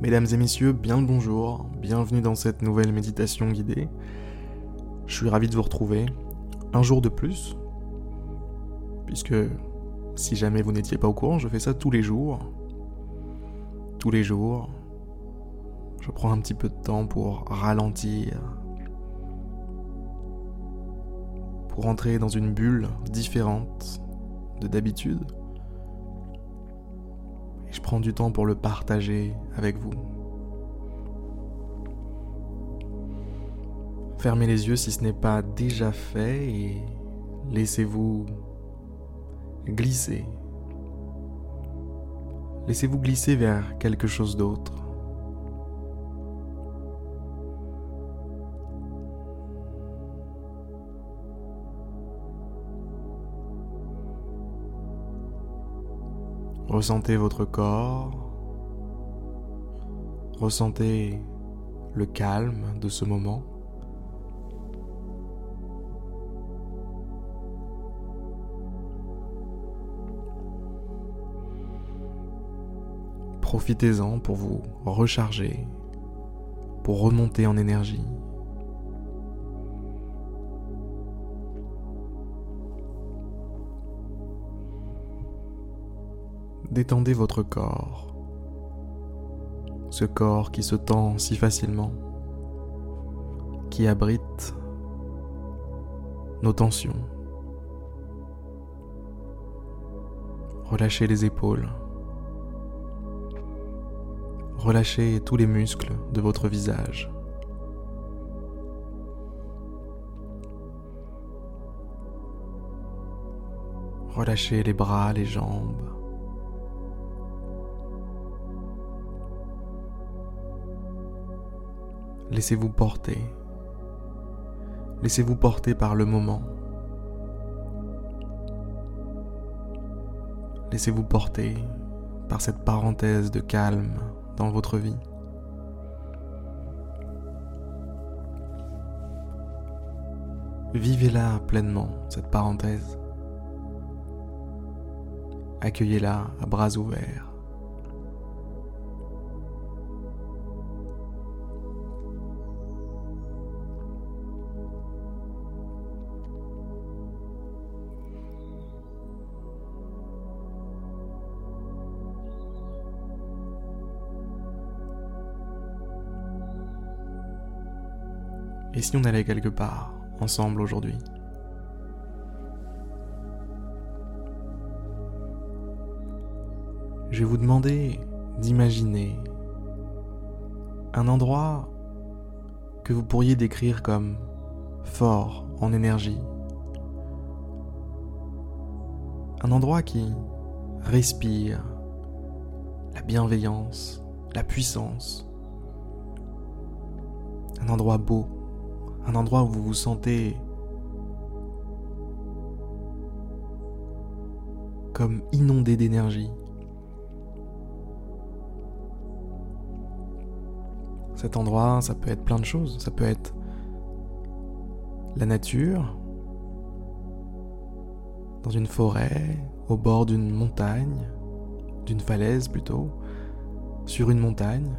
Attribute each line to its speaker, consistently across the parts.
Speaker 1: Mesdames et messieurs, bien le bonjour, bienvenue dans cette nouvelle méditation guidée. Je suis ravi de vous retrouver un jour de plus, puisque si jamais vous n'étiez pas au courant, je fais ça tous les jours. Tous les jours, je prends un petit peu de temps pour ralentir, pour entrer dans une bulle différente de d'habitude prends du temps pour le partager avec vous. Fermez les yeux si ce n'est pas déjà fait et laissez-vous glisser. Laissez-vous glisser vers quelque chose d'autre. Ressentez votre corps. Ressentez le calme de ce moment. Profitez-en pour vous recharger, pour remonter en énergie. Détendez votre corps. Ce corps qui se tend si facilement, qui abrite nos tensions. Relâchez les épaules. Relâchez tous les muscles de votre visage. Relâchez les bras, les jambes. Laissez-vous porter. Laissez-vous porter par le moment. Laissez-vous porter par cette parenthèse de calme dans votre vie. Vivez-la pleinement, cette parenthèse. Accueillez-la à bras ouverts. Et si on allait quelque part, ensemble aujourd'hui Je vais vous demander d'imaginer un endroit que vous pourriez décrire comme fort en énergie. Un endroit qui respire la bienveillance, la puissance. Un endroit beau un endroit où vous vous sentez comme inondé d'énergie. Cet endroit, ça peut être plein de choses. Ça peut être la nature, dans une forêt, au bord d'une montagne, d'une falaise plutôt, sur une montagne.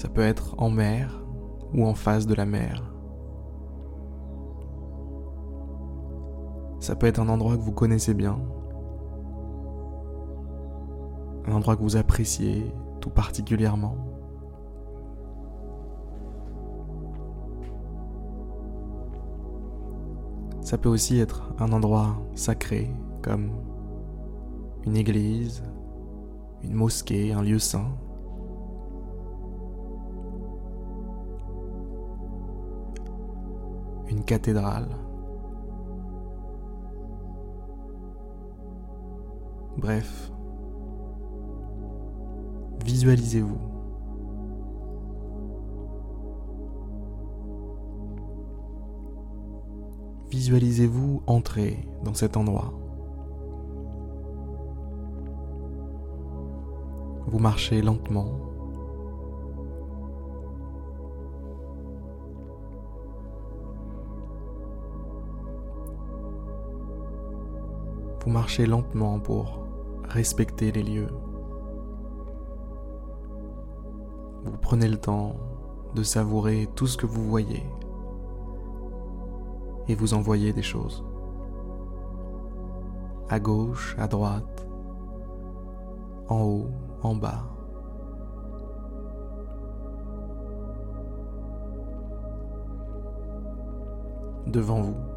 Speaker 1: Ça peut être en mer ou en face de la mer. Ça peut être un endroit que vous connaissez bien. Un endroit que vous appréciez tout particulièrement. Ça peut aussi être un endroit sacré comme une église, une mosquée, un lieu saint. Bref, visualisez-vous. Visualisez-vous entrer dans cet endroit. Vous marchez lentement marchez lentement pour respecter les lieux. Vous prenez le temps de savourer tout ce que vous voyez et vous envoyez des choses. À gauche, à droite, en haut, en bas. Devant vous.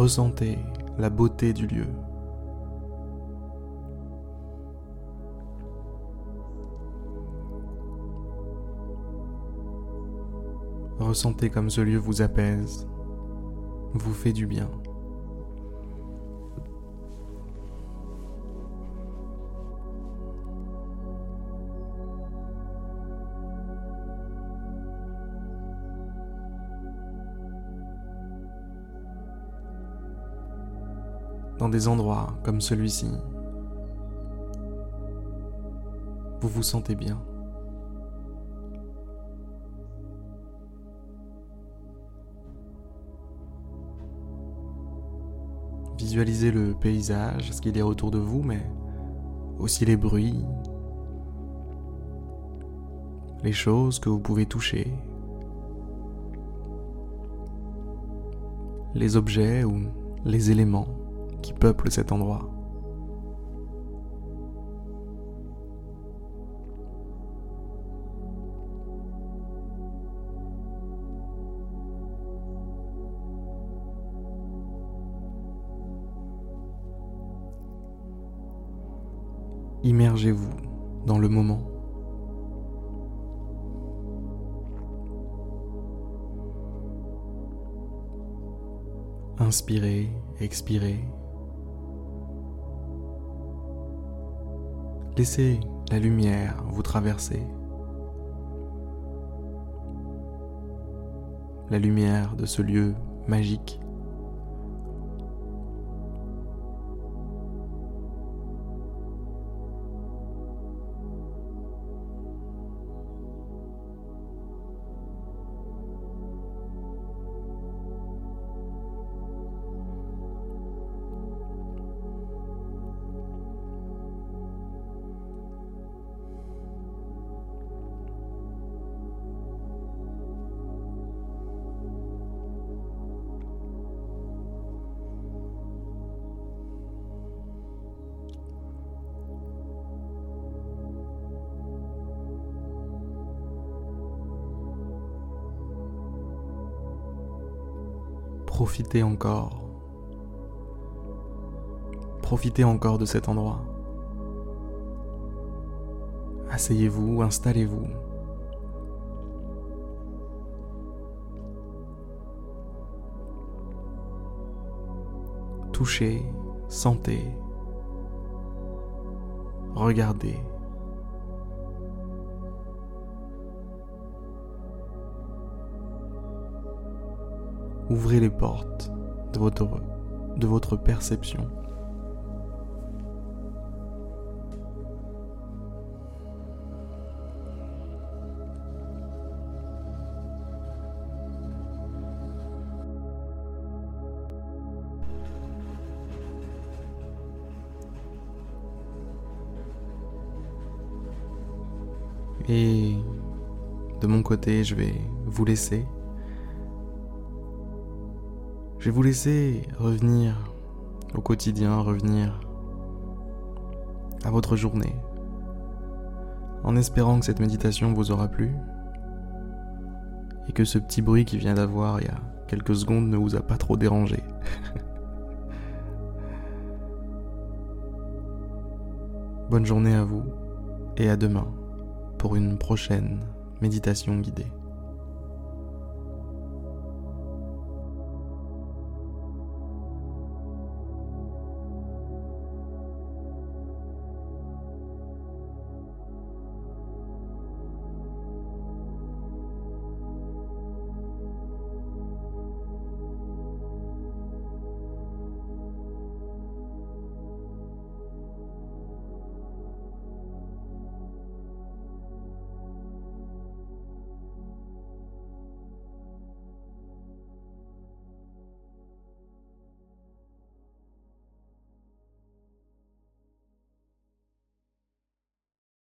Speaker 1: Ressentez la beauté du lieu. Ressentez comme ce lieu vous apaise, vous fait du bien. Dans des endroits comme celui-ci, vous vous sentez bien. Visualisez le paysage, ce qu'il y a autour de vous, mais aussi les bruits, les choses que vous pouvez toucher, les objets ou les éléments qui peuplent cet endroit. Immergez-vous dans le moment. Inspirez, expirez. Laissez la lumière vous traverser. La lumière de ce lieu magique. Profitez encore. Profitez encore de cet endroit. Asseyez-vous, installez-vous. Touchez, sentez, regardez. Ouvrez les portes de votre, de votre perception. Et de mon côté, je vais vous laisser je vais vous laisser revenir au quotidien, revenir à votre journée, en espérant que cette méditation vous aura plu et que ce petit bruit qui vient d'avoir il y a quelques secondes ne vous a pas trop dérangé. Bonne journée à vous et à demain pour une prochaine méditation guidée.